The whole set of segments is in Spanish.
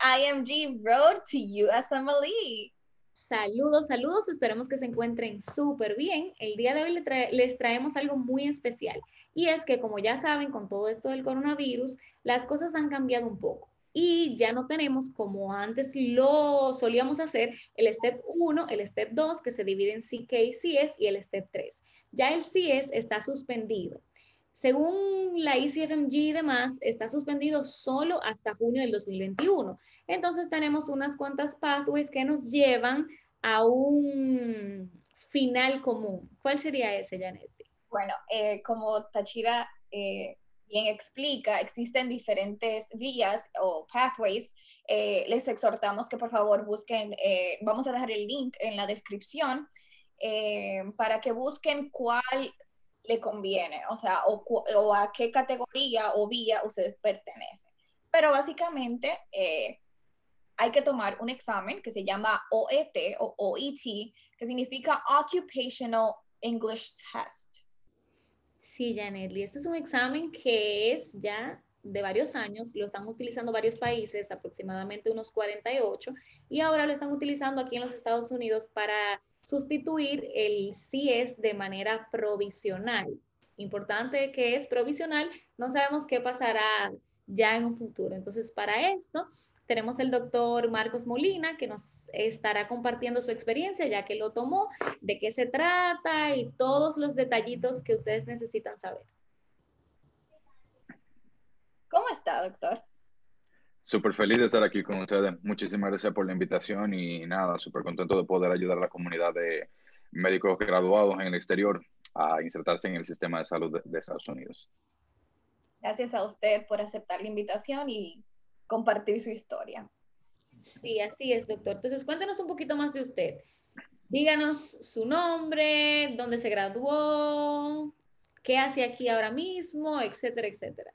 IMG Road to USMLE. Saludos, saludos, esperemos que se encuentren súper bien. El día de hoy les traemos algo muy especial y es que como ya saben, con todo esto del coronavirus, las cosas han cambiado un poco y ya no tenemos como antes lo solíamos hacer el step 1, el step 2 que se divide en CK y CS y el step 3. Ya el CS está suspendido. Según la ECFMG y demás, está suspendido solo hasta junio del 2021. Entonces tenemos unas cuantas pathways que nos llevan a un final común. ¿Cuál sería ese, Janet? Bueno, eh, como Tachira eh, bien explica, existen diferentes vías o pathways. Eh, les exhortamos que por favor busquen, vamos a dejar el link en la descripción para que busquen cuál le conviene, o sea, o, a qué categoría o vía ustedes pertenecen. Pero básicamente eh, hay que tomar un examen que se llama OET o OET, que significa Occupational English Test. Sí, Janetly, este es un examen que es ya de varios años, lo están utilizando varios países, aproximadamente unos 48, y ahora lo están utilizando aquí en los Estados Unidos para sustituir el CIES de manera provisional. Importante que es provisional, no sabemos qué pasará ya en un futuro. Entonces, para esto, tenemos el doctor Marcos Molina, que nos estará compartiendo su experiencia, ya que lo tomó, de qué se trata y todos los detallitos que ustedes necesitan saber. ¿Cómo está, doctor? Súper feliz de estar aquí con ustedes. Muchísimas gracias por la invitación y nada, súper contento de poder ayudar a la comunidad de médicos graduados en el exterior a insertarse en el sistema de salud de, Estados Unidos. Gracias a usted por aceptar la invitación y compartir su historia. Sí, así es, doctor. Entonces, cuéntenos un poquito más de usted. Díganos su nombre, dónde se graduó, qué hace aquí ahora mismo, etcétera, etcétera.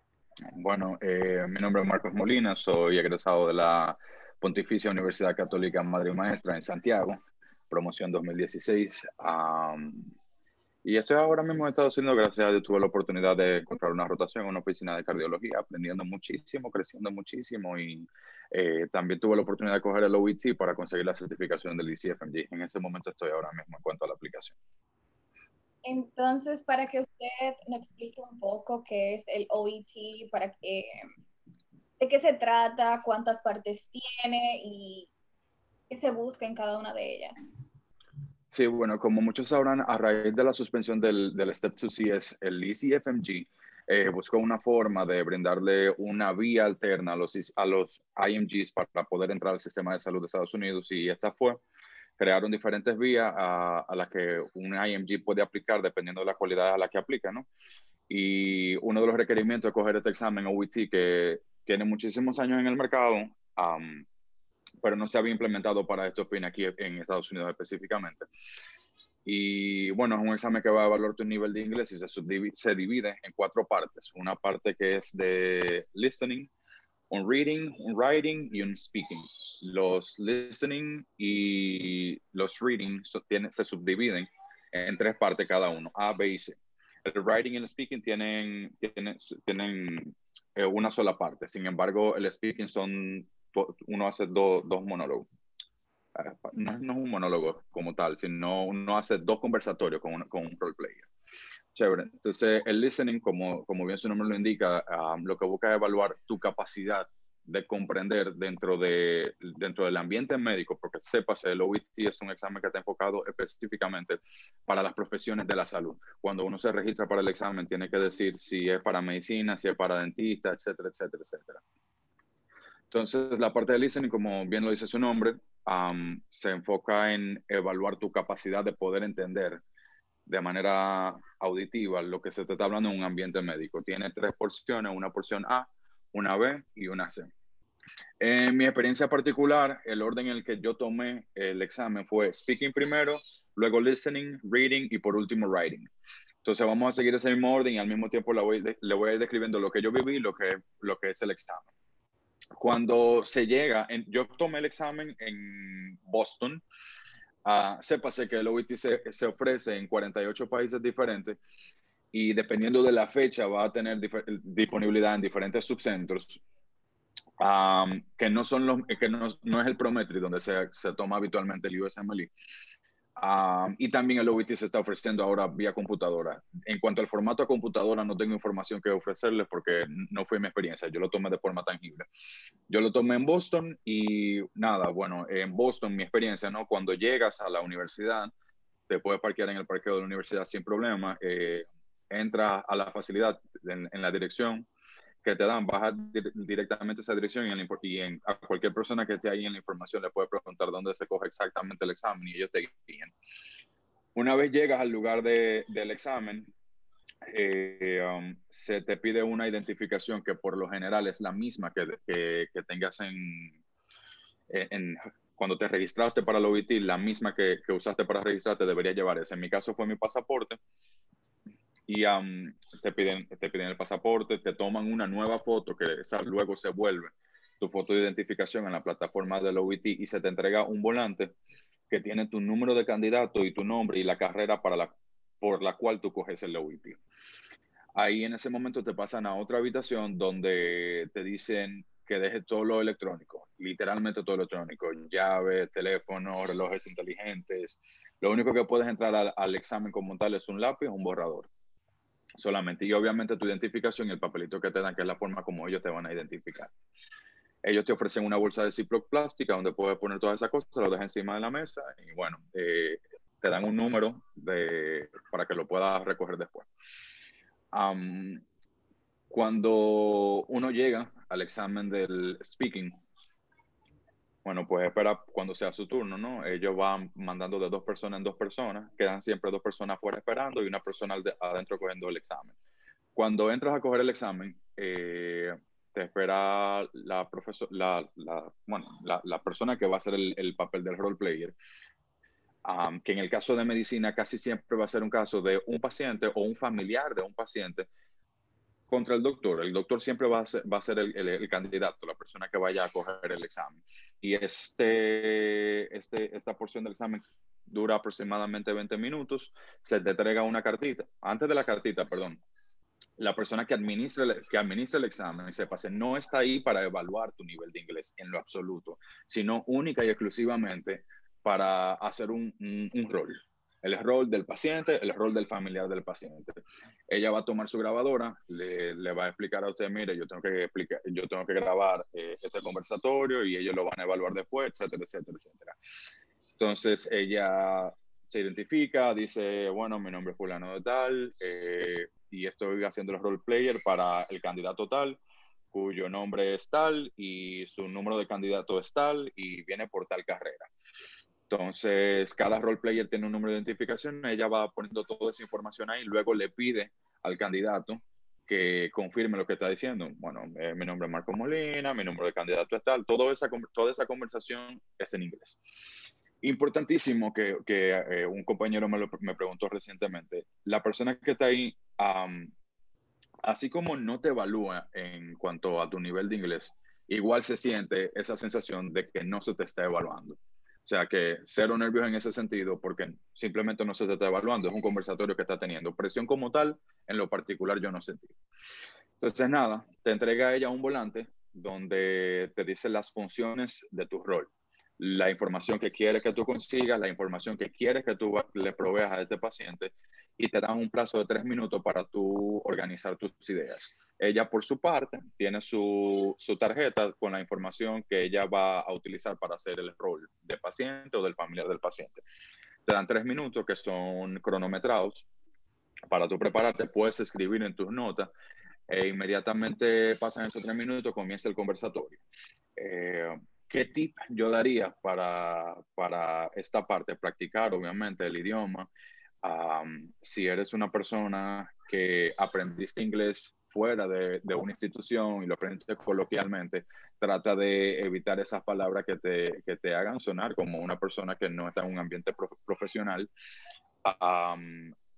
Bueno, eh, mi nombre es Marcos Molina, soy egresado de la Pontificia Universidad Católica Madre Maestra en Santiago, promoción 2016. y estoy ahora mismo en Estados Unidos, gracias a Dios tuve la oportunidad de encontrar una rotación en una oficina de cardiología, aprendiendo muchísimo, creciendo muchísimo y eh, también tuve la oportunidad de coger el OIT para conseguir la certificación del ICFMG. En ese momento estoy ahora mismo en cuanto a la aplicación. Entonces, para que usted nos explique un poco qué es el OET, para que, de qué se trata, cuántas partes tiene y qué se busca en cada una de ellas. Sí, bueno, como muchos sabrán, a raíz de la suspensión del, del Step 2CS, el ECFMG eh, buscó una forma de brindarle una vía alterna a los, a los IMGs para poder entrar al sistema de salud de Estados Unidos y esta fue crearon diferentes vías a, las que un IMG puede aplicar dependiendo de la cualidad a la que aplica, ¿no? Y uno de los requerimientos de coger este examen OET que tiene muchísimos años en el mercado, pero no se había implementado para estos fines aquí en Estados Unidos específicamente. Y bueno, es un examen que va a evaluar tu nivel de inglés y se divide en cuatro partes. Una parte que es de listening, un reading, un writing y un speaking. Los listening y los reading se subdividen en tres partes cada uno, A, B y C. El writing y el speaking tienen, tienen, tienen eh, una sola parte. Sin embargo, el speaking son, uno hace dos monólogos. Ah, no, no, es un monólogo como tal, sino uno hace dos conversatorios con, con un role player. Chévere. Entonces, el listening, como, como bien su nombre lo indica, um, lo que busca es evaluar tu capacidad de comprender dentro, de, dentro del ambiente médico, porque sepas, el OIT es un examen que está enfocado específicamente para las profesiones de la salud. Cuando uno se registra para el examen, tiene que decir si es para medicina, si es para dentista, etcétera, etcétera, etcétera. Entonces, la parte de listening, como bien lo dice su nombre, um, se enfoca en evaluar tu capacidad de poder entender de manera auditiva lo que se te está hablando en un ambiente médico. Tiene tres porciones, una porción A, una B y una C. En mi experiencia particular, el orden en el que yo tomé el examen fue speaking primero, luego listening, reading y por último writing. Entonces vamos a seguir ese mismo orden y al mismo tiempo le voy, le voy a ir describiendo lo que yo viví lo que, lo que es el examen. Cuando se llega, en, yo tomé el examen en Boston, Uh, sépase que el OIT se, ofrece en 48 países diferentes y dependiendo de la fecha va a tener disponibilidad en diferentes subcentros. que no son los, que no, es el Prometri donde se, se, toma habitualmente el USMLE. Y también el OIT se está ofreciendo ahora vía computadora. En cuanto al formato a computadora, no tengo información que ofrecerles porque no fue mi experiencia. Yo lo tomé de forma tangible. Yo lo tomé en Boston y nada, bueno, en Boston mi experiencia, ¿no? Cuando llegas a la universidad, te puedes parquear en el parqueo de la universidad sin problema. Eh, entras a la facilidad en, en la dirección que te dan, baja directamente esa dirección y, en, a cualquier persona que esté ahí en la información le puede preguntar dónde se coge exactamente el examen y ellos te guían. Una vez llegas al lugar de, del examen, eh, um, se te pide una identificación que por lo general es la misma que, que, que tengas en, en, cuando te registraste para el OIT, la misma que, que usaste para registrarte debería llevar ese. En mi caso fue mi pasaporte y te, piden, te piden el pasaporte, te toman una nueva foto que esa luego se vuelve tu foto de identificación en la plataforma del OIT y se te entrega un volante que tiene tu número de candidato y tu nombre y la carrera para la, por la cual tú coges el OIT. Ahí en ese momento te pasan a otra habitación donde te dicen que dejes todo lo electrónico, literalmente todo lo electrónico, llaves, teléfonos, relojes inteligentes. Lo único que puedes entrar al, al examen como tal es un lápiz o un borrador solamente. Y obviamente tu identificación y el papelito que te dan, que es la forma como ellos te van a identificar. Ellos te ofrecen una bolsa de Ziploc plástica donde puedes poner todas esas cosas, lo dejas encima de la mesa y bueno, eh, te dan un número de, para que lo puedas recoger después. cuando uno llega al examen del speaking, bueno, pues espera cuando sea su turno, ¿no? Ellos van mandando de dos personas en dos personas, quedan siempre dos personas fuera esperando y una persona adentro cogiendo el examen. Cuando entras a coger el examen, eh, te espera la, profesor, la, la, bueno, la, la, persona que va a hacer el, el papel del role player, que en el caso de medicina casi siempre va a ser un caso de un paciente o un familiar de un paciente contra el doctor. El doctor siempre va a ser, va a ser el, el, candidato, la persona que vaya a coger el examen. Y este, este, esta porción del examen dura aproximadamente 20 minutos. Se te entrega una cartita. Antes de la cartita, perdón, la persona que administra, que administra el examen se pase no está ahí para evaluar tu nivel de inglés en lo absoluto, sino única y exclusivamente para hacer un rol el rol del paciente, el rol del familiar del paciente. Ella va a tomar su grabadora, le, le va a explicar a usted, mire, yo tengo que, explicar, yo tengo que grabar eh, este conversatorio y ellos lo van a evaluar después, etcétera, etcétera, etcétera. Entonces ella se identifica, dice, bueno, mi nombre es fulano de tal eh, y estoy haciendo el role player para el candidato tal cuyo nombre es tal y su número de candidato es tal y viene por tal carrera. Entonces, cada role player tiene un número de identificación, ella va poniendo toda esa información ahí, luego le pide al candidato que confirme lo que está diciendo. Bueno, eh, mi nombre es Marco Molina, mi número de candidato es tal, toda esa, toda esa conversación es en inglés. Importantísimo que, eh, un compañero me, lo, preguntó recientemente, la persona que está ahí, um, así como no te evalúa en cuanto a tu nivel de inglés, igual se siente esa sensación de que no se te está evaluando. O sea que cero nervios en ese sentido porque simplemente no se te está evaluando, es un conversatorio que está teniendo. Presión como tal, en lo particular yo no sentí. Entonces nada, te entrega ella un volante donde te dice las funciones de tu rol, la información que quiere que tú consigas, la información que quieres que tú le proveas a este paciente y te dan un plazo de tres minutos para tú organizar tus ideas. Ella, por su parte, tiene su, su, tarjeta con la información que ella va a utilizar para hacer el rol de paciente o del familiar del paciente. Te dan tres minutos que son cronometrados para tú prepararte. Puedes escribir en tus notas e inmediatamente pasan esos tres minutos, comienza el conversatorio. Eh, ¿Qué tip yo daría para, para esta parte? Practicar, obviamente, el idioma. Si eres una persona que aprendiste inglés fuera de, de, una institución y lo aprendes coloquialmente, trata de evitar esas palabras que te, que te hagan sonar como una persona que no está en un ambiente pro, profesional.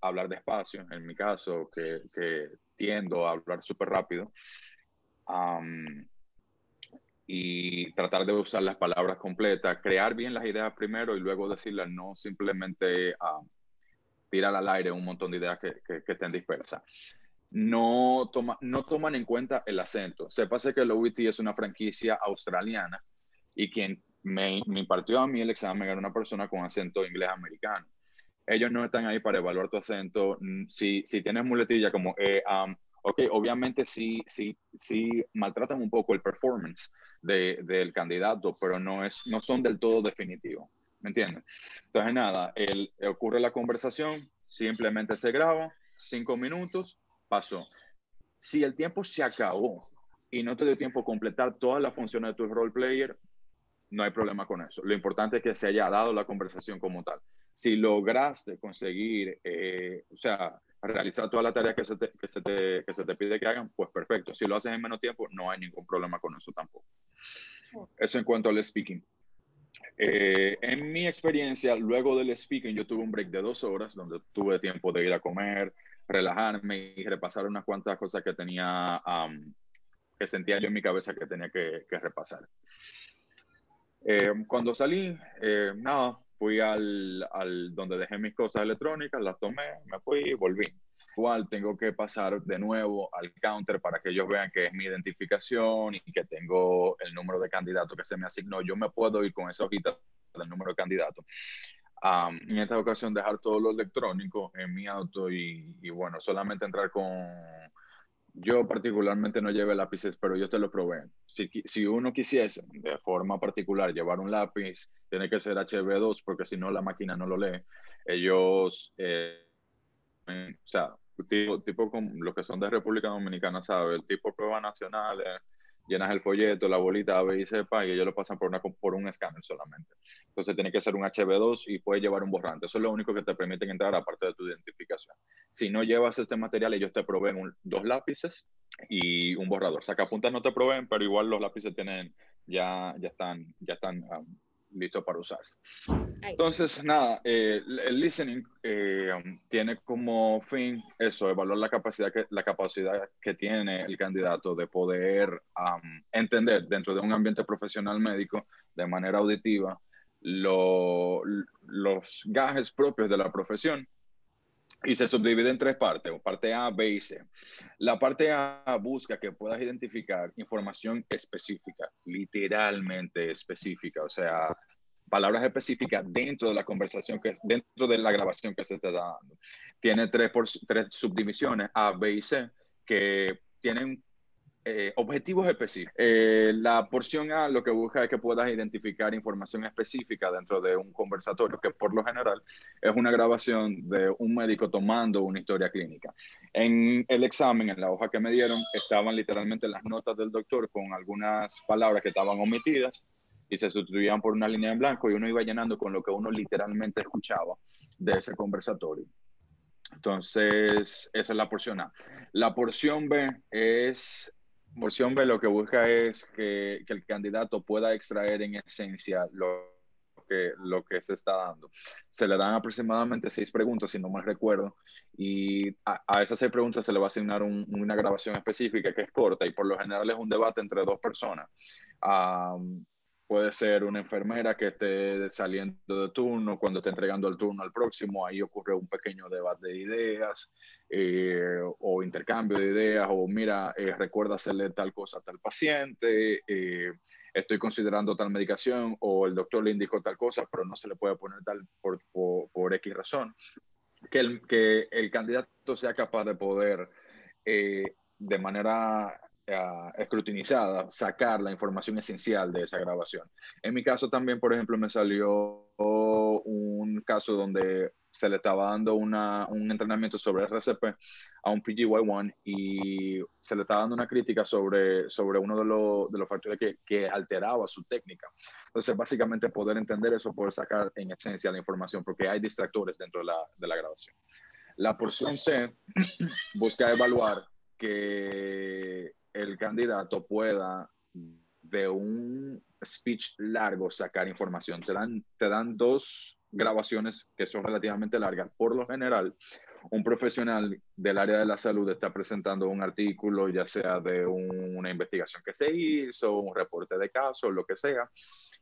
Hablar despacio, en mi caso, que, tiendo a hablar súper rápido. Y tratar de usar las palabras completas, crear bien las ideas primero y luego decirlas, no simplemente tirar al aire un montón de ideas que, que, que estén dispersas no, toma, no toman en cuenta el acento. Sépase que el OIT es una franquicia australiana y quien me, me impartió a mí el examen era una persona con acento inglés americano. Ellos no están ahí para evaluar tu acento. Si, si tienes muletilla como, eh, um, ok, obviamente sí, sí, sí maltratan un poco el performance de, del candidato, pero no, es, no son del todo definitivos. ¿Me entiendes? Entonces, nada, el, ocurre la conversación, simplemente se graba, cinco minutos, pasó. Si el tiempo se acabó y no te dio tiempo a completar todas las funciones de tu role player, no hay problema con eso. Lo importante es que se haya dado la conversación como tal. Si lograste conseguir, eh, o sea, realizar toda la tarea que se, te, que, se te, que se te pide que hagan, pues perfecto. Si lo haces en menos tiempo, no hay ningún problema con eso tampoco. Eso en cuanto al speaking. Eh, en mi experiencia, luego del speaking, yo tuve un break de dos horas donde tuve tiempo de ir a comer, relajarme y repasar unas cuantas cosas que tenía, que sentía yo en mi cabeza que tenía que, repasar. Eh, cuando salí, eh, nada, fui al, donde dejé mis cosas electrónicas, las tomé, me fui y volví. Igual tengo que pasar de nuevo al counter para que ellos vean que es mi identificación y que tengo el número de candidato que se me asignó. Yo me puedo ir con esa hojita del número de candidato. en esta ocasión dejar todo lo electrónico en mi auto y, y bueno, solamente entrar con yo particularmente no lleve lápices, pero yo te lo probé. Si, si, uno quisiese de forma particular llevar un lápiz, tiene que ser HB2 porque si no la máquina no lo lee. Ellos, eh, o sea, tipo, tipo con los que son de República Dominicana, ¿sabe? El tipo prueba nacional, llenas el folleto, la bolita A, B y sepa, y ellos lo pasan por, una, por un escáner solamente. Entonces tiene que ser un HB2 y puedes llevar un borrante. Eso es lo único que te permiten entrar aparte de tu identificación. Si no llevas este material, ellos te proveen dos lápices y un borrador. Sacapuntas no te proveen, pero igual los lápices tienen, ya, ya están, ya están um, listo para usarse. Entonces, nada, eh, el listening eh, tiene como fin eso, evaluar la capacidad, que, la capacidad que tiene el candidato de poder entender dentro de un ambiente profesional médico de manera auditiva los gajes propios de la profesión y se subdivide en tres partes, parte A, B y C. La parte A busca que puedas identificar información específica, literalmente específica, o sea, palabras específicas dentro de la conversación, que dentro de la grabación que se está dando. Tiene tres, tres subdivisiones, A, B y C, que tienen eh, objetivos específicos. Eh, la porción A lo que busca es que puedas identificar información específica dentro de un conversatorio, que por lo general es una grabación de un médico tomando una historia clínica. En el examen, en la hoja que me dieron, estaban literalmente las notas del doctor con algunas palabras que estaban omitidas y se sustituían por una línea en blanco y uno iba llenando con lo que uno literalmente escuchaba de ese conversatorio. Entonces, esa es la porción A. La porción B es Porción B lo que busca es que, el candidato pueda extraer en esencia lo que, lo que se está dando. Se le dan aproximadamente seis preguntas, si no mal recuerdo, y a, esas seis preguntas se le va a asignar un, una grabación específica que es corta y por lo general es un debate entre dos personas. Puede ser una enfermera que esté saliendo de turno, cuando esté entregando el turno al próximo, ahí ocurre un pequeño debate de ideas eh, o intercambio de ideas, o mira, eh, recuerda hacerle tal cosa a tal paciente, eh, estoy considerando tal medicación, o el doctor le indicó tal cosa, pero no se le puede poner tal por, por, por X razón. Que el, que el candidato sea capaz de poder de manera uh, escrutinizada, sacar la información esencial de esa grabación. En mi caso también, por ejemplo, me salió un caso donde se le estaba dando una, un entrenamiento sobre RCP a un PGY1 y se le estaba dando una crítica sobre, sobre uno de, los, de los factores que, que, alteraba su técnica. Entonces, básicamente poder entender eso, poder sacar en esencia la información, porque hay distractores dentro de la, de la grabación. La porción C busca evaluar que el candidato pueda de un speech largo sacar información. Te dan, te dan dos grabaciones que son relativamente largas. Por lo general, un profesional del área de la salud está presentando un artículo, ya sea de una investigación que se hizo, un reporte de caso, lo que sea,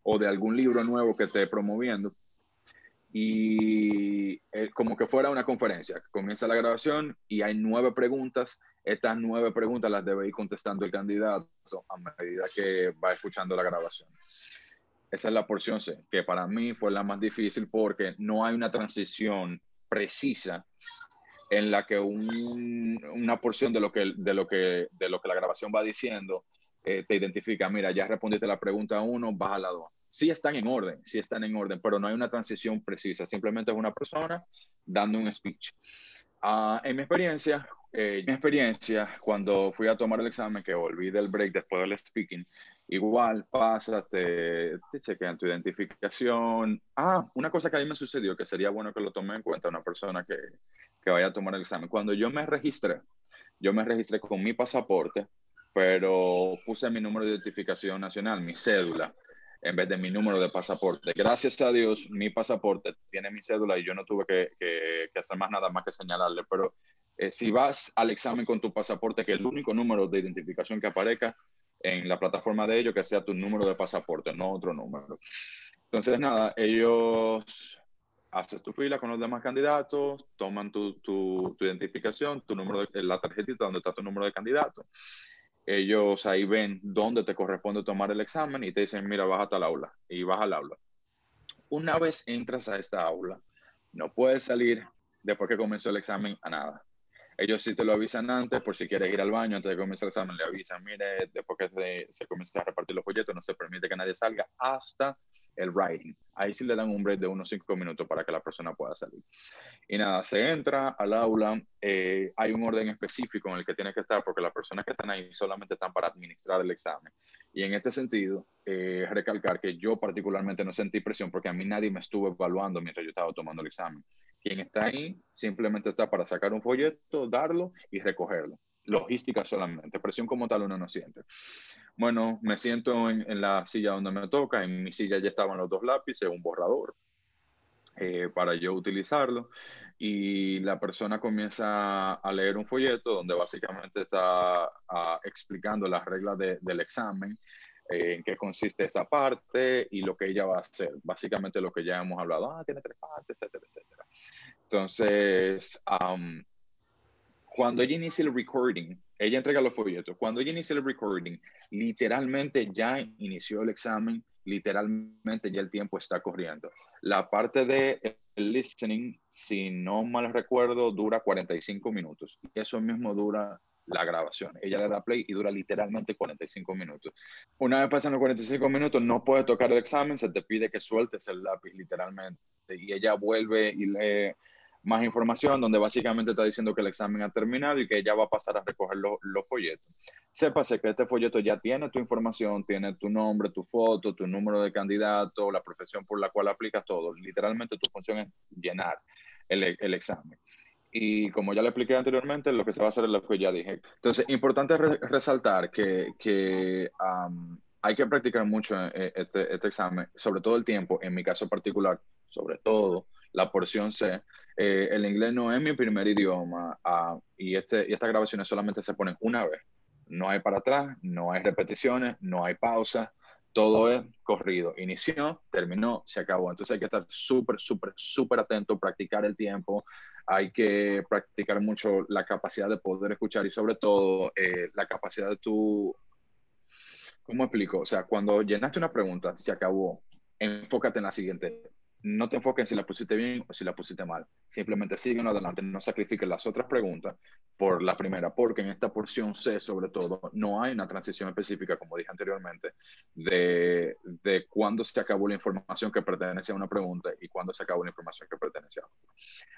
o de algún libro nuevo que esté promoviendo. Y eh, como que fuera una conferencia. Comienza la grabación y hay nueve preguntas. Estas nueve preguntas las debe ir contestando el candidato a medida que va escuchando la grabación. Esa es la porción C, que para mí fue la más difícil porque no hay una transición precisa en la que una porción de lo que, de, lo que, de lo que la grabación va diciendo eh, te identifica, mira, ya respondiste la pregunta 1, vas a la 2. Sí están en orden, sí están en orden, pero no hay una transición precisa, simplemente es una persona dando un speech. Ah, en mi experiencia, eh, mi experiencia, cuando fui a tomar el examen, que volví del break después del speaking, igual pasa, te, te chequean tu identificación. Ah, una cosa que a mí me sucedió, que sería bueno que lo tome en cuenta una persona que, que vaya a tomar el examen. Cuando yo me registré, yo me registré con mi pasaporte, pero puse mi número de identificación nacional, mi cédula, en vez de mi número de pasaporte. Gracias a Dios, mi pasaporte tiene mi cédula y yo no tuve que, hacer más nada más que señalarle. Pero eh, si vas al examen con tu pasaporte, que el único número de identificación que aparezca en la plataforma de ellos, que sea tu número de pasaporte, no otro número. Entonces, nada, ellos haces tu fila con los demás candidatos, toman tu, tu, identificación, tu número de la tarjetita donde está tu número de candidato. Ellos ahí ven dónde te corresponde tomar el examen y te dicen, mira, hasta el aula y vas al aula. Una vez entras a esta aula, no puedes salir después que comenzó el examen a nada. Ellos sí te lo avisan antes, por si quieres ir al baño antes de comenzar el examen, le avisan, mire, después que se, se comienza a repartir los folletos, no se permite que nadie salga hasta el writing. Ahí sí le dan un break de unos cinco minutos para que la persona pueda salir. Y nada, se entra al aula, eh, hay un orden específico en el que tiene que estar porque las personas que están ahí solamente están para administrar el examen. Y en este sentido, eh, recalcar que yo particularmente no sentí presión porque a mí nadie me estuvo evaluando mientras yo estaba tomando el examen. Quien está ahí simplemente está para sacar un folleto, darlo y recogerlo logística solamente, presión como tal uno no siente. Bueno, me siento en, la silla donde me toca, en mi silla ya estaban los dos lápices, un borrador eh, para yo utilizarlo y la persona comienza a leer un folleto donde básicamente está ah, explicando las reglas del examen, eh, en qué consiste esa parte y lo que ella va a hacer. Básicamente lo que ya hemos hablado, ah, tiene tres partes, etcétera, etcétera. Entonces, cuando ella inicia el recording, ella entrega los folletos. Cuando ella inicia el recording, literalmente ya inició el examen, literalmente ya el tiempo está corriendo. La parte de listening, si no mal recuerdo, dura 45 minutos. Eso mismo dura la grabación. Ella le da play y dura literalmente 45 minutos. Una vez pasan los 45 minutos, no puede tocar el examen, se te pide que sueltes el lápiz literalmente. Y ella vuelve y lee más información donde básicamente está diciendo que el examen ha terminado y que ella va a pasar a recoger los folletos. Sépase que este folleto ya tiene tu información, tiene tu nombre, tu foto, tu número de candidato, la profesión por la cual aplicas todo. Literalmente tu función es llenar el, examen. Y como ya le expliqué anteriormente, lo que se va a hacer es lo que ya dije. Entonces, importante resaltar que, que hay que practicar mucho eh, este, este examen, sobre todo el tiempo, en mi caso particular, sobre todo la porción C. Eh, el inglés no es mi primer idioma ah, y, este, y estas grabaciones solamente se ponen una vez. No hay para atrás, no hay repeticiones, no hay pausa, todo es corrido. Inició, terminó, se acabó. Entonces hay que estar súper, súper, súper atento, practicar el tiempo. Hay que practicar mucho la capacidad de poder escuchar y sobre todo eh, la capacidad de tu... ¿Cómo explico? O sea, cuando llenaste una pregunta, se acabó. Enfócate en la siguiente no te enfoques en si la pusiste bien o si la pusiste mal. Simplemente siguen adelante, no sacrifiques las otras preguntas por la primera, porque en esta porción C, sobre todo, no hay una transición específica, como dije anteriormente, de, de cuándo se acabó la información que pertenece a una pregunta y cuándo se acabó la información que pertenece a otra.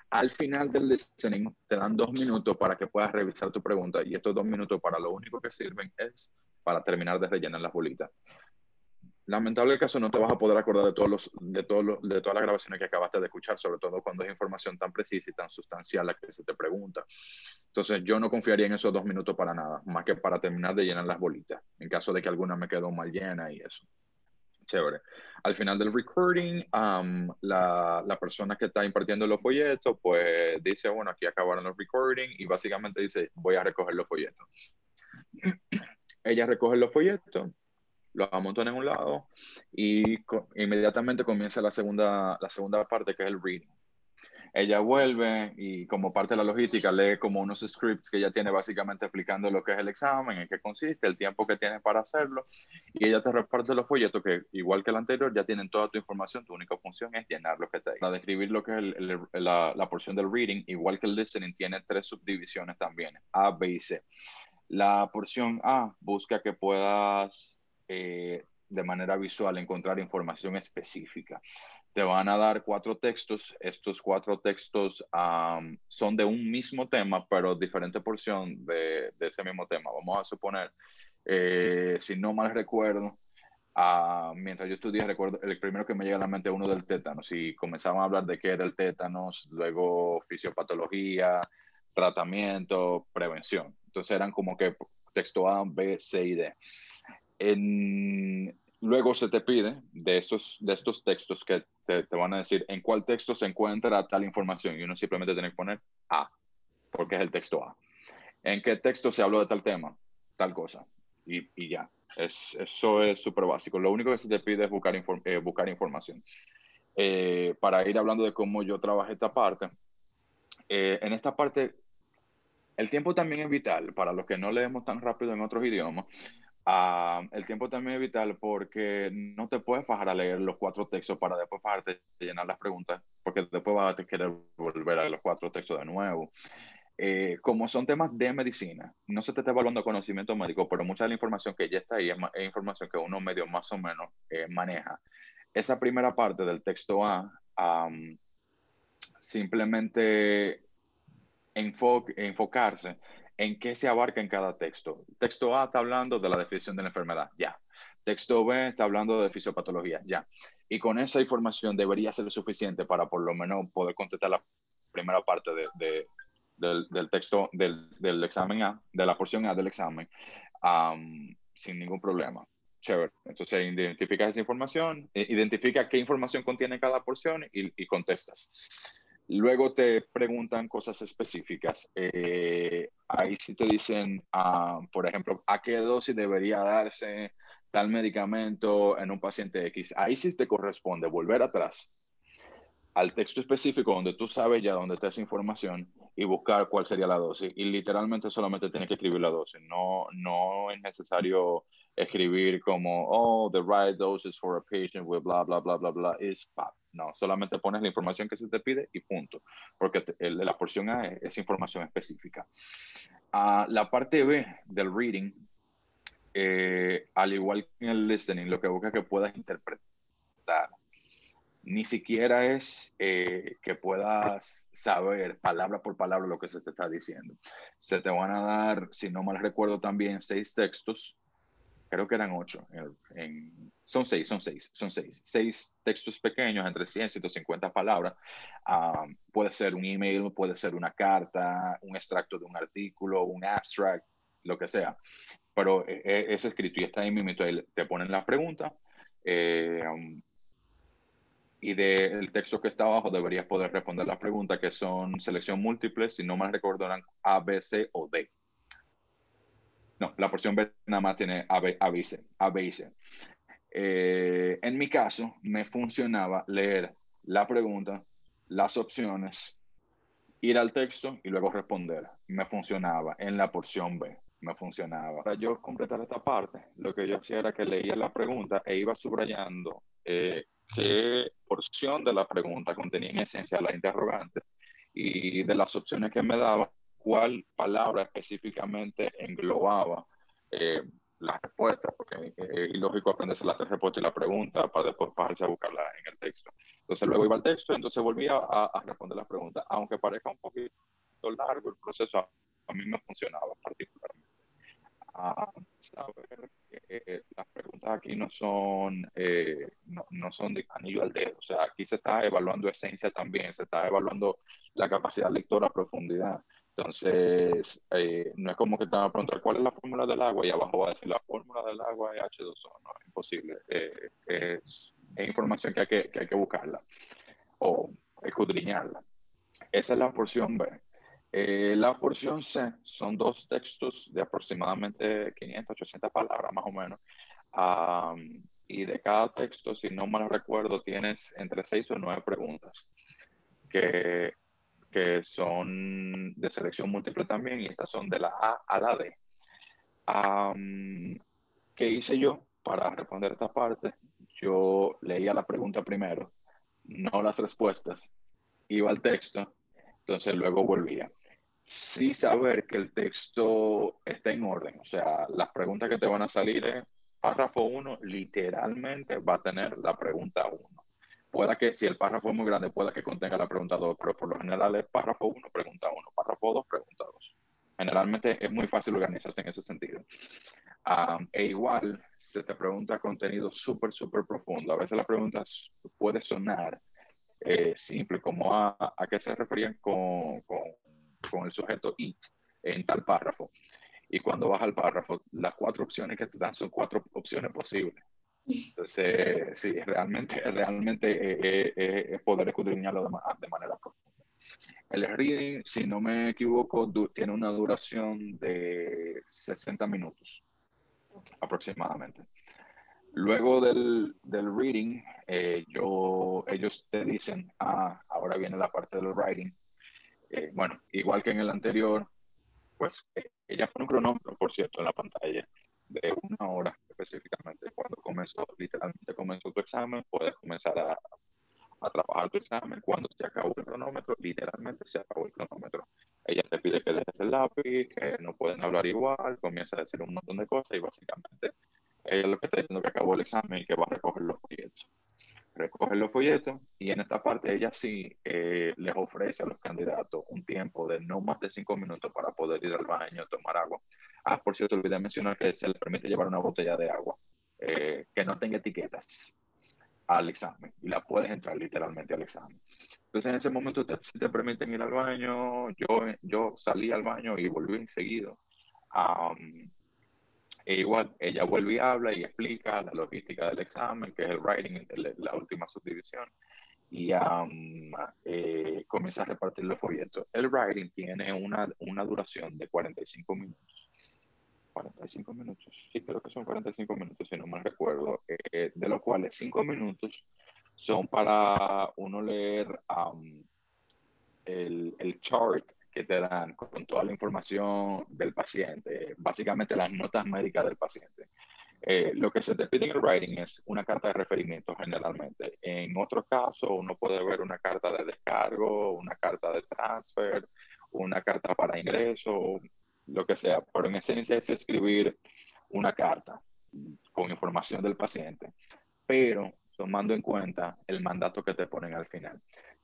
Al final del listening, te dan dos minutos para que puedas revisar tu pregunta y estos dos minutos para lo único que sirven es para terminar de rellenar las bolitas lamentable caso no te vas a poder acordar de todos los, de todos de todas las grabaciones que acabaste de escuchar, sobre todo cuando es información tan precisa y tan sustancial la que se te pregunta. Entonces yo no confiaría en esos dos minutos para nada, más que para terminar de llenar las bolitas, en caso de que alguna me quedó mal llena y eso. Chévere. Al final del recording, la, la, persona que está impartiendo los folletos, pues dice, bueno, aquí acabaron los recording y básicamente dice, voy a recoger los folletos. Ella recoge los folletos los amontonan en un lado y inmediatamente comienza la segunda, la segunda parte que es el reading. Ella vuelve y como parte de la logística lee como unos scripts que ella tiene básicamente explicando lo que es el examen, en qué consiste, el tiempo que tiene para hacerlo y ella te reparte los folletos que igual que el anterior ya tienen toda tu información, tu única función es llenar lo que te Para describir lo que es la, la porción del reading, igual que el listening, tiene tres subdivisiones también, A, B y C. La porción A busca que puedas eh, de manera visual encontrar información específica te van a dar cuatro textos. Estos cuatro textos son de un mismo tema, pero diferente porción de, ese mismo tema. Vamos a suponer, eh, si no mal recuerdo, mientras yo estudié, recuerdo, el primero que me llega a la mente uno del tétanos. Y comenzamos a hablar de qué era el tétanos, luego fisiopatología, tratamiento, prevención. Entonces eran como que texto A, B, C y D. En, Luego se te pide de estos, de estos textos que te, van a decir en cuál texto se encuentra tal información y uno simplemente tiene que poner A, porque es el texto A. ¿En qué texto se habló de tal tema? Tal cosa. Y, y ya. Es, eso es súper básico. Lo único que se te pide es buscar, eh, buscar información. Eh, para ir hablando de cómo yo trabajé esta parte, eh, en esta parte, el tiempo también es vital para los que no leemos tan rápido en otros idiomas. Ah, el tiempo también es vital porque no te puedes fajar a leer los cuatro textos para después fajarte y llenar las preguntas, porque después vas a querer volver a los cuatro textos de nuevo. Eh, como son temas de medicina, no se te está evaluando conocimiento médico, pero mucha de la información que ya está ahí es, información que uno medio más o menos eh, maneja. Esa primera parte del texto A, simplemente enfocarse en qué se abarca en cada texto. Texto A está hablando de la definición de la enfermedad, ya. Texto B está hablando de fisiopatología, ya. Y con esa información debería ser suficiente para por lo menos poder contestar la primera parte de, del, texto del, examen A, de la porción A del examen, sin ningún problema. Chévere. Entonces identifica esa información, identifica qué información contiene cada porción y contestas. Luego te preguntan cosas específicas. Eh, ahí sí te dicen, ah, por ejemplo, a qué dosis debería darse tal medicamento en un paciente X. Ahí sí te corresponde volver atrás al texto específico donde tú sabes ya dónde está esa información y buscar cuál sería la dosis. Y literalmente solamente tienes que escribir la dosis. No, no es necesario escribir como, oh, the right doses for a patient with bla, bla, bla, bla, bla, is pap. No, solamente pones la información que se te pide y punto, porque la porción A es, información específica. Uh, la parte B del reading, eh, al igual que en el listening, lo que busca es que puedas interpretar. Ni siquiera es eh, que puedas saber palabra por palabra lo que se te está diciendo. Se te van a dar, si no mal recuerdo también, seis textos creo que eran ocho, son seis, son seis, son seis, seis textos pequeños entre 100 y 150 palabras. Ah, puede ser un email, puede ser una carta, un extracto de un artículo, un abstract, lo que sea. Pero eh, es escrito y está ahí mismo, te ponen la pregunta eh, um, y del texto que está abajo deberías poder responder las preguntas que son selección múltiple, si no mal recuerdo eran A, B, C o D. No, la porción B nada más tiene A, B, y C. A, B y C. Eh, en mi caso, me funcionaba leer la pregunta, las opciones, ir al texto y luego responder. Me funcionaba en la porción B. Me funcionaba. Para yo completar esta parte, lo que yo hacía era que leía la pregunta e iba subrayando eh, qué porción de la pregunta contenía en esencia la interrogante y de las opciones que me daba, cuál palabra específicamente englobaba eh, la respuesta, porque es ilógico aprenderse las tres respuestas y la pregunta para después pasarse a buscarla en el texto. Entonces luego iba al texto, entonces volvía a, responder la pregunta, aunque parezca un poquito largo el proceso, a mí me funcionaba particularmente. A saber que eh, las preguntas aquí no son, eh, no, no, son de anillo al dedo, o sea, aquí se está evaluando esencia también, se está evaluando la capacidad lectora a profundidad. Entonces, eh, no es como que te van a preguntar cuál es la fórmula del agua y abajo va a decir la fórmula del agua es H2O. No, es imposible. Eh, es, información que hay que, que hay que buscarla o escudriñarla. Esa es la porción B. Eh, la porción C son dos textos de aproximadamente 500, 800 palabras más o menos. y de cada texto, si no mal recuerdo, tienes entre seis o nueve preguntas que, que son de selección múltiple también y estas son de la A a la D. ¿Qué hice yo para responder esta parte? Yo leía la pregunta primero, no las respuestas, iba al texto, entonces luego volvía. Sí saber que el texto está en orden, o sea, las preguntas que te van a salir es párrafo 1 literalmente va a tener la pregunta 1. Pueda que si el párrafo es muy grande, pueda que contenga la pregunta 2, pero por lo general es párrafo 1, pregunta 1, párrafo 2, pregunta 2. Generalmente es muy fácil organizarse en ese sentido. e igual, se te pregunta contenido súper, súper profundo. A veces la pregunta puede sonar eh, simple, como a, a, qué se referían con, con, con, el sujeto it en tal párrafo. Y cuando vas al párrafo, las cuatro opciones que te dan son cuatro opciones posibles. Entonces, sí, realmente, realmente eh, eh, es poder escudriñarlo de, de, manera profunda. El reading, si no me equivoco, tiene una duración de 60 minutos aproximadamente. Luego del, del reading, eh, yo, ellos te dicen, ah, ahora viene la parte del writing. Eh, bueno, igual que en el anterior, pues eh, ella pone un cronómetro, por cierto, en la pantalla de una hora específicamente. Cuando comenzó, literalmente comenzó tu examen, puedes comenzar a, a trabajar tu examen. Cuando se acabó el cronómetro, literalmente se acabó el cronómetro. Ella te pide que dejes el lápiz, que no pueden hablar igual, comienza a decir un montón de cosas y básicamente ella lo que está diciendo que acabó el examen y que va a recoger los folletos. Recoge los folletos y en esta parte ella sí eh, les ofrece a los candidatos un tiempo de no más de cinco minutos para poder ir al baño, tomar agua. Ah, por cierto, olvidé mencionar que se les permite llevar una botella de agua eh, que no tenga etiquetas al examen y la puedes entrar literalmente al examen. Entonces en ese momento te, te permiten ir al baño, yo, yo salí al baño y volví enseguida. Um, e igual, ella vuelve y habla y explica la logística del examen, que es el writing, la última subdivisión, y eh, comienza a repartir los folletos. El writing tiene una, una duración de 45 minutos. 45 minutos, sí, creo que son 45 minutos, si no me recuerdo, eh, de los cuales 5 minutos son para uno leer el, el chart que te dan con toda la información del paciente, básicamente las notas médicas del paciente. Eh, lo que se te pide en el writing es una carta de referimiento generalmente. En otro caso, uno puede ver una carta de descargo, una carta de transfer, una carta para ingreso, lo que sea. Pero en esencia es escribir una carta con información del paciente, pero tomando en cuenta el mandato que te ponen al final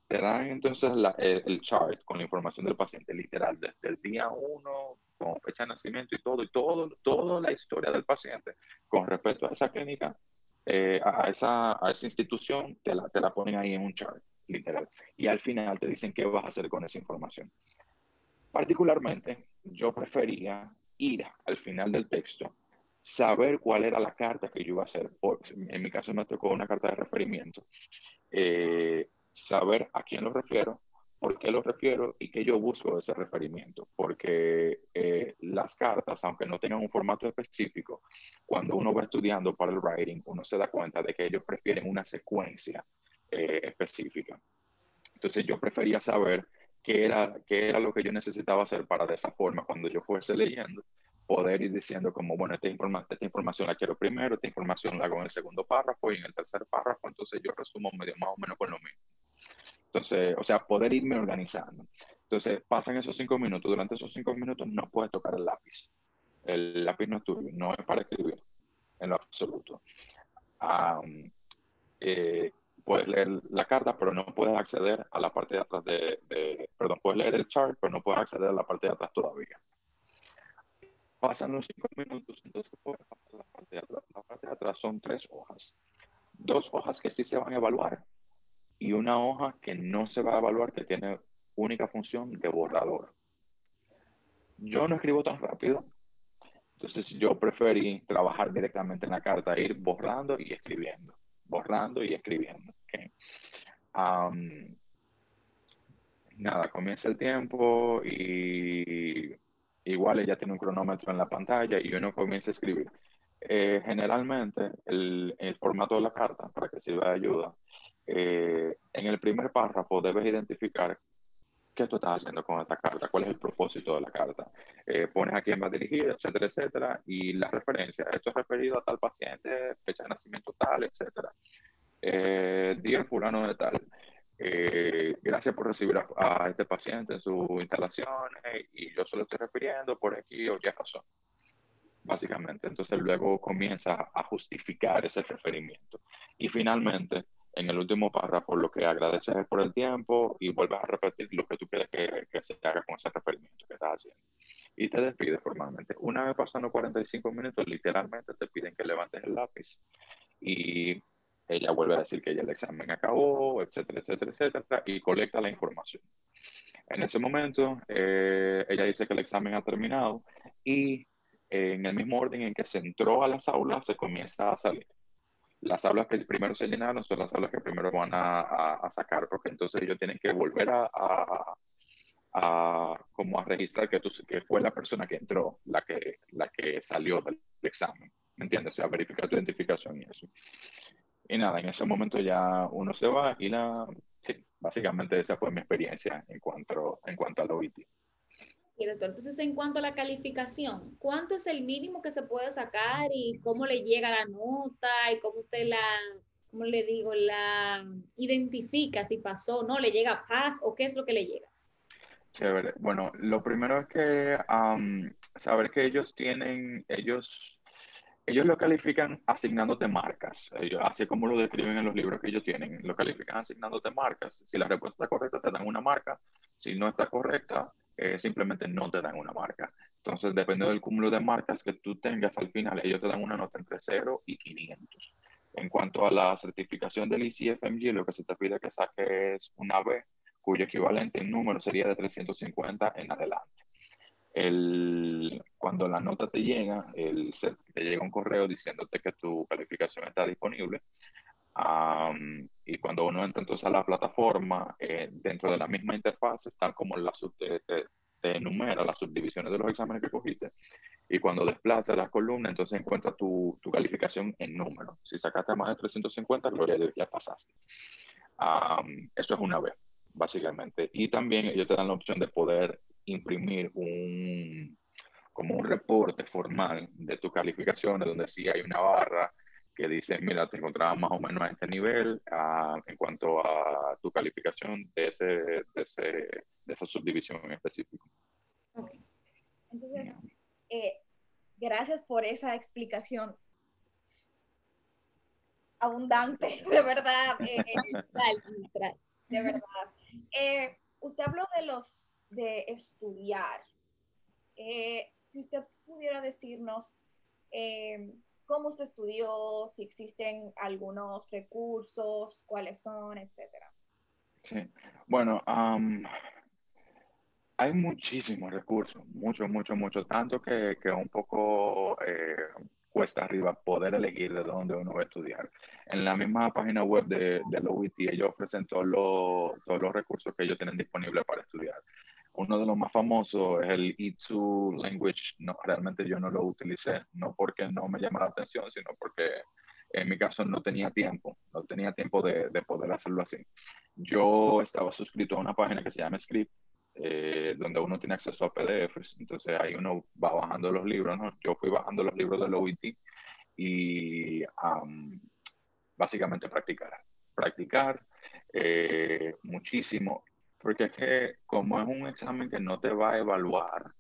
te dan entonces el, chart con la información del paciente, literal, desde el día uno, con fecha de nacimiento y todo, y todo, toda la historia del paciente con respecto a esa clínica, eh, a, esa, a esa institución, te la, te la ponen ahí en un chart, literal. Y al final te dicen qué vas a hacer con esa información. Particularmente, yo prefería ir al final del texto, saber cuál era la carta que yo iba a hacer. en mi caso me tocó una carta de referimiento. Eh, saber a quién lo refiero, por qué lo refiero y qué yo busco ese referimiento. Porque eh, las cartas, aunque no tengan un formato específico, cuando uno va estudiando para el writing, uno se da cuenta de que ellos prefieren una secuencia eh, específica. Entonces yo prefería saber qué era, qué era lo que yo necesitaba hacer para de esa forma, cuando yo fuese leyendo, poder ir diciendo como, bueno, esta, esta información la quiero primero, esta información la hago en el segundo párrafo y en el tercer párrafo, entonces yo resumo medio más o menos con lo mismo. Entonces, o sea, poder irme organizando. Entonces, pasan esos cinco minutos. Durante esos cinco minutos no puedes tocar el lápiz. El lápiz no es tuyo, no es para escribir, en lo absoluto. Eh, puedes leer la carta, pero no puedes acceder a la parte de atrás de, perdón, puedes leer el chart, pero no puedes acceder a la parte de atrás todavía. Pasan los cinco minutos, entonces puedes pasar a la parte de atrás. La parte de atrás son tres hojas. Dos hojas que sí se van a evaluar y una hoja que no se va a evaluar, que tiene única función de borrador. Yo no escribo tan rápido, entonces yo preferí trabajar directamente en la carta, ir borrando y escribiendo, borrando y escribiendo. Nada, comienza el tiempo y igual ella tiene un cronómetro en la pantalla y uno comienza a escribir. Eh, generalmente, el, el, formato de la carta, para que sirva de ayuda, eh, en el primer párrafo debes identificar qué tú estás haciendo con esta carta, cuál es el propósito de la carta. Eh, pones a quién va dirigida, etcétera, etcétera, y la referencia. Esto es referido a tal paciente, fecha de nacimiento tal, etcétera. Eh, día fulano de tal. Eh, gracias por recibir a, este paciente en su instalación y yo solo estoy refiriendo por aquí o ya razón, básicamente. Entonces luego comienza a justificar ese referimiento. Y finalmente, en el último párrafo, lo que agradeces es por el tiempo y vuelves a repetir lo que tú quieres que, que se haga con ese referimiento que estás haciendo. Y te despides formalmente. Una vez pasando 45 minutos, literalmente te piden que levantes el lápiz y ella vuelve a decir que ya el examen acabó, etcétera, etcétera, etcétera, y colecta la información. En ese momento, eh, ella dice que el examen ha terminado y eh, en el mismo orden en que se entró a las aulas, se comienza a salir. Las aulas que primero se llenaron son las aulas que primero van a, sacar, porque entonces ellos tienen que volver a, a, como a registrar que, tú, que fue la persona que entró, la que, la que salió del examen. ¿Me entiendes? O sea, verificar tu identificación y eso. Y nada, en ese momento ya uno se va y la, sí, básicamente esa fue mi experiencia en cuanto, en cuanto al OIT. Y doctor, entonces en cuanto a la calificación, ¿cuánto es el mínimo que se puede sacar y cómo le llega la nota y cómo usted la, cómo le digo, la identifica si pasó, no, le llega paz o qué es lo que le llega? Chévere. Bueno, lo primero es que saber que ellos tienen, ellos ellos lo califican asignándote marcas, así como lo describen en los libros que ellos tienen, lo califican asignándote marcas. Si la respuesta está correcta, te dan una marca. Si no está correcta, eh, simplemente no te dan una marca. Entonces, depende del cúmulo de marcas que tú tengas al final, ellos te dan una nota entre 0 y 500. En cuanto a la certificación del ICFMG, lo que se te pide que saques una B, cuyo equivalente en número sería de 350 en adelante el, cuando la nota te llega, el, te llega un correo diciéndote que tu calificación está disponible. y cuando uno entra entonces a la plataforma, eh, dentro de la misma interfaz están como la te, te, enumera las subdivisiones de los exámenes que cogiste. Y cuando desplazas las columnas, entonces encuentras tu, tu, calificación en número. Si sacaste más de 350, gloria a Dios, ya pasaste. eso es una vez, básicamente. Y también ellos te dan la opción de poder imprimir un, como un reporte formal de tus calificaciones, donde sí hay una barra que dice, mira, te encontrabas más o menos a este nivel en cuanto a tu calificación de, ese, de, ese, de esa subdivisión en específico. Entonces, eh, gracias por esa explicación abundante, de verdad. Eh, de verdad. Eh, usted habló de los de estudiar. Eh, si usted pudiera decirnos eh, cómo usted estudió, si existen algunos recursos, cuáles son, etcétera. Sí, bueno, hay muchísimos recursos, mucho, mucho, mucho, tanto que, que un poco eh, cuesta arriba poder elegir de dónde uno va a estudiar. En la misma página web de, de la UIT ellos ofrecen todos los, todos los recursos que ellos tienen disponibles para estudiar. Uno de los más famosos es el E2 Language. No, realmente yo no lo utilicé, no porque no me llama la atención, sino porque en mi caso no tenía tiempo, no tenía tiempo de, de poder hacerlo así. Yo estaba suscrito a una página que se llama Script, eh, donde uno tiene acceso a PDFs, entonces ahí uno va bajando los libros, ¿no? Yo fui bajando los libros del OIT y básicamente practicar, practicar eh, muchísimo porque es que como es un examen que no te va a evaluar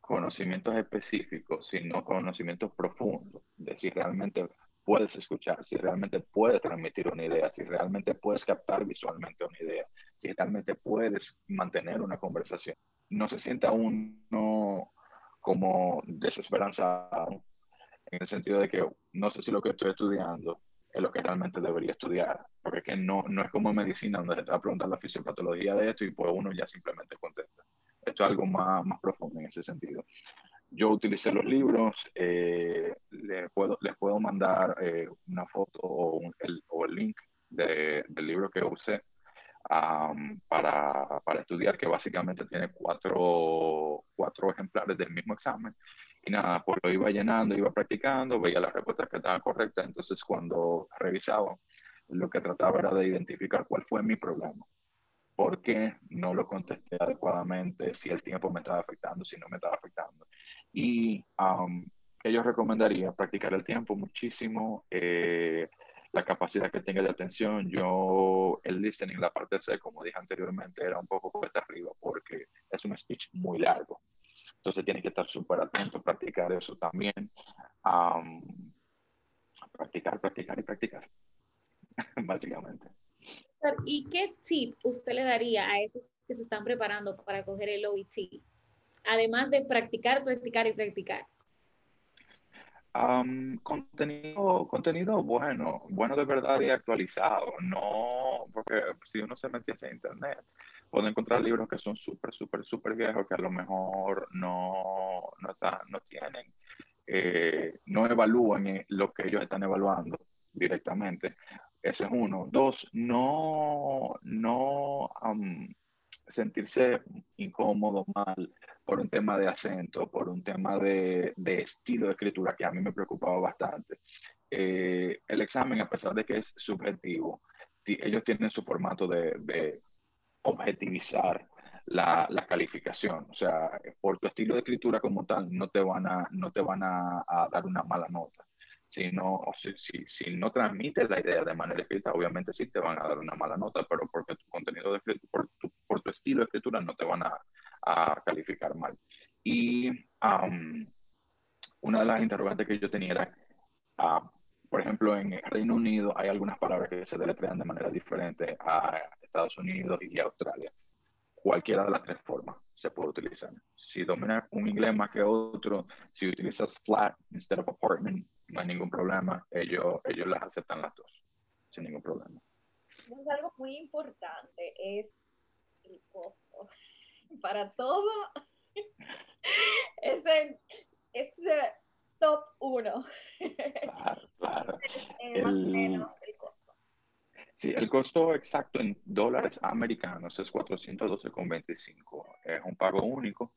conocimientos específicos, sino conocimientos profundos, de si realmente puedes escuchar, si realmente puedes transmitir una idea, si realmente puedes captar visualmente una idea, si realmente puedes mantener una conversación. No se sienta uno como desesperanzado, en el sentido de que no sé si lo que estoy estudiando es lo que realmente debería estudiar. Porque es que no, no es como en medicina donde se te va a preguntar la fisiopatología de esto y pues uno ya simplemente contesta. Esto es algo más, más profundo en ese sentido. Yo utilicé los libros, eh, les, puedo, les puedo mandar eh, una foto o, el, o el link de, del libro que usé. para, para, estudiar, que básicamente tiene cuatro, cuatro ejemplares del mismo examen. Y nada, pues lo iba llenando, iba practicando, veía las respuestas que estaban correctas. Entonces, cuando revisaba, lo que trataba era de identificar cuál fue mi problema. ¿Por qué no lo contesté adecuadamente? Si el tiempo me estaba afectando, si no me estaba afectando. Y um, ellos recomendaría practicar el tiempo muchísimo, eh, la capacidad que tenga de atención. Yo, el listening, la parte C, como dije anteriormente, era un poco cuesta arriba porque es un speech muy largo. Entonces tiene que estar súper atento, practicar eso también. practicar, practicar y practicar, básicamente. ¿Y qué tip usted le daría a esos que se están preparando para coger el OET? Además de practicar, practicar y practicar. contenido, contenido bueno, bueno de verdad y actualizado, no, porque si uno se metiese en internet, puede encontrar libros que son súper, súper, súper viejos que a lo mejor no, no, no tienen, eh, no evalúan lo que ellos están evaluando directamente. Ese es uno. Dos, no, no sentirse incómodo, mal por un tema de acento, por un tema de, estilo de escritura que a mí me preocupaba bastante. Eh, el examen, a pesar de que es subjetivo, ellos tienen su formato de, objetivizar la, calificación. O sea, por tu estilo de escritura como tal, no te van a, no te van a dar una mala nota si no, si, si, no transmites la idea de manera escrita, obviamente sí te van a dar una mala nota, pero porque tu contenido de por tu, por tu estilo de escritura no te van a, a calificar mal. Y una de las interrogantes que yo tenía era, uh, por ejemplo, en Reino Unido hay algunas palabras que se deletrean de manera diferente a Estados Unidos y Australia. Cualquiera de las tres formas se puede utilizar. Si dominas un inglés más que otro, si utilizas flat instead of apartment, no hay ningún problema. Ellos, ellos las aceptan las dos, sin ningún problema. Es algo muy importante, es el costo. Para todo, es el, es top uno. Claro, claro. más o menos el costo. Sí, el costo exacto en dólares americanos es 412,25. Es un pago único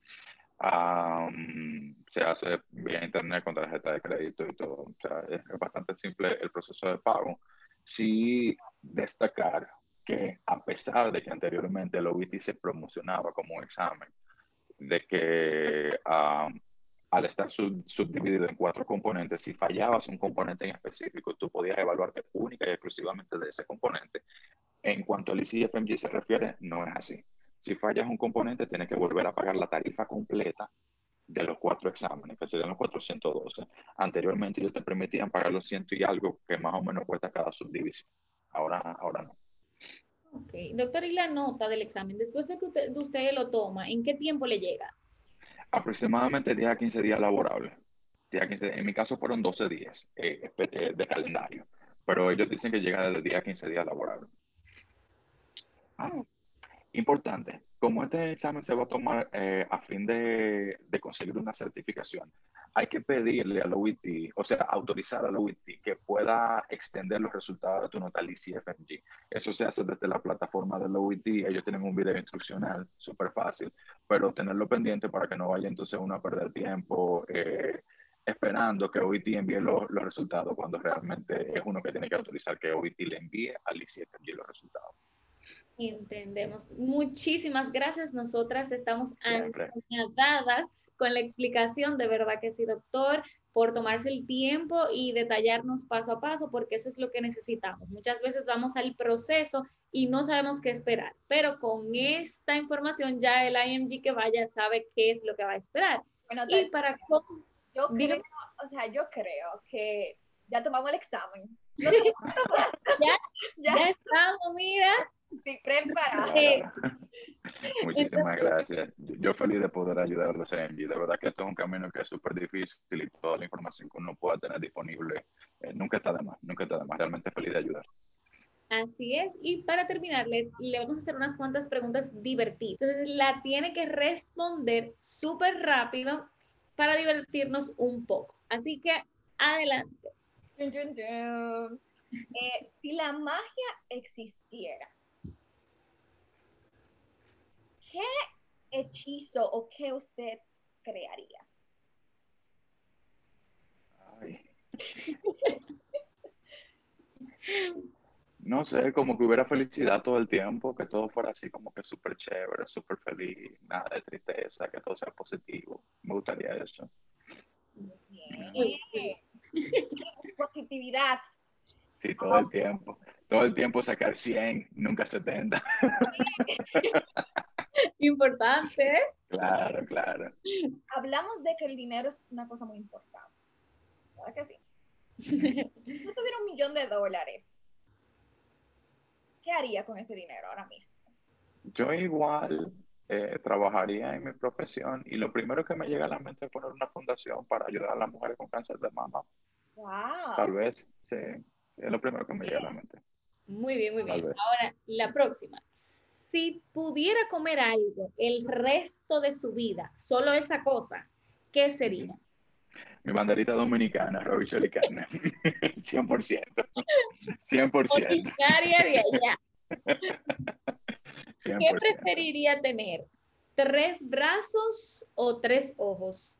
se hace vía internet con tarjeta de crédito y todo. O sea, es, bastante simple el proceso de pago. Sí destacar que a pesar de que anteriormente el OBT se promocionaba como un examen, de que al estar subdividido en cuatro componentes, si fallabas un componente en específico, tú podías evaluarte única y exclusivamente de ese componente. En cuanto al ICFMG se refiere, no es así. Si fallas un componente, tienes que volver a pagar la tarifa completa de los cuatro exámenes, que serían los 412. Anteriormente ellos te permitían pagar los ciento y algo que más o menos cuesta cada subdivisión. Ahora, ahora no. Ok. Doctor, ¿y la nota del examen? Después de que usted, lo toma, ¿en qué tiempo le llega? Aproximadamente 10 a 15 días laborables. en mi caso fueron 12 días eh, eh, de calendario, pero ellos dicen que llega desde 10 a 15 días laborables. Ah, Importante, como este examen se va a tomar eh, a fin de, conseguir una certificación, hay que pedirle al OIT, o sea, autorizar al OIT que pueda extender los resultados de tu nota al ICFMG. Eso se hace desde la plataforma del OIT, ellos tienen un video instruccional súper fácil, pero tenerlo pendiente para que no vaya entonces uno a perder tiempo eh, esperando que OIT envíe los, los resultados cuando realmente es uno que tiene que autorizar que OIT le envíe al ICFMG los resultados. Entendemos. Muchísimas gracias. Nosotras estamos añadadas con la explicación. De verdad que sí, doctor, por tomarse el tiempo y detallarnos paso a paso, porque eso es lo que necesitamos. Muchas veces vamos al proceso y no sabemos qué esperar, pero con esta información ya el IMG que vaya sabe qué es lo que va a esperar. y para yo creo, o sea, yo creo que ya tomamos el examen. ya, ya, ya estamos, mira. Sí, preparado. Muchísimas gracias. Yo feliz de poder ayudarlos en De verdad que esto es un camino que es súper difícil y toda la información que uno pueda tener disponible eh, nunca está de más, nunca está de más. Realmente feliz de ayudar. Así es. Y para terminar, le, le, vamos a hacer unas cuantas preguntas divertidas. Entonces, la tiene que responder súper rápido para divertirnos un poco. Así que, adelante. Eh, si la magia existiera, ¿qué hechizo o qué usted crearía? Ay. No sé, como que hubiera felicidad todo el tiempo, que todo fuera así como que súper chévere, súper feliz, nada de tristeza, que todo sea positivo. Me gustaría eso. Bien. Positividad. Sí, todo el tiempo. Todo el tiempo sacar 100, nunca 70. Importante. Claro, claro. Hablamos de que el dinero es una cosa muy importante. ¿Verdad que sí? Si usted tuviera un millón de dólares, ¿qué haría con ese dinero ahora mismo? Yo igual eh, trabajaría en mi profesión y lo primero que me llega a la mente es poner una fundación para ayudar a las mujeres con cáncer de mama. Wow. Tal vez, sí, es lo primero que me llega a la mente. Muy bien, muy Tal bien. vez. Ahora, la próxima. Si pudiera comer algo el resto de su vida, solo esa cosa, ¿qué sería? Mi banderita dominicana, Robichuel y carne. 100%. 100%. Originaria de allá. ¿Qué 100%. preferiría tener? ¿Tres brazos o tres ojos?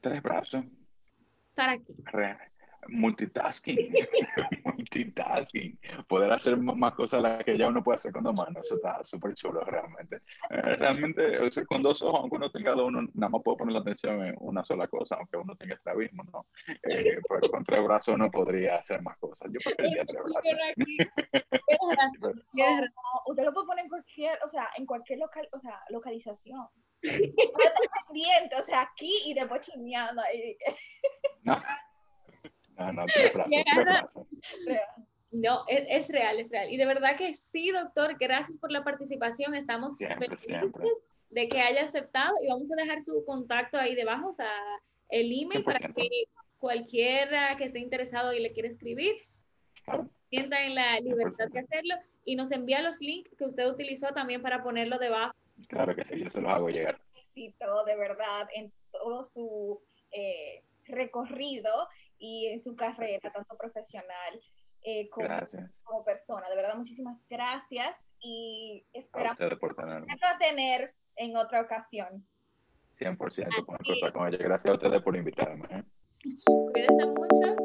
Tres brazos. ¿Para qué? Re- Multitasking. Multitasking. Poder hacer más cosas las que ya uno puede hacer con dos manos. Eso está súper chulo, realmente. Eh, realmente, o sea, con dos ojos, aunque uno tenga dos, uno nada más puede poner la atención en una sola cosa, aunque uno tenga estrabismo, ¿no? Eh, pero con tres brazos uno podría hacer más cosas. Yo preferiría tres brazos. Usted lo puede poner en cualquier, o sea, en cualquier local, o sea, localización. Pendiente, o sea, aquí y después chismeando ahí. No, no, no. No, es, es real, es real. Y de verdad que sí, doctor, gracias por la participación. Estamos Siempre, felices siempre. de que haya aceptado y vamos a dejar su contacto ahí debajo, o sea, el email para 100%. que cualquiera que esté interesado y le quiera escribir, Claro. sienta en la libertad 100%. de hacerlo y nos envía los links que usted utilizó también para ponerlo debajo. Claro que sí, yo se los hago llegar. éxito de verdad en todo su eh, recorrido y en su carrera, tanto profesional eh, como, como persona. De verdad, muchísimas gracias y esperamos a tener en otra ocasión. 100% por contar con ella. Gracias a ustedes por invitarme. ¿eh? Cuídense mucho,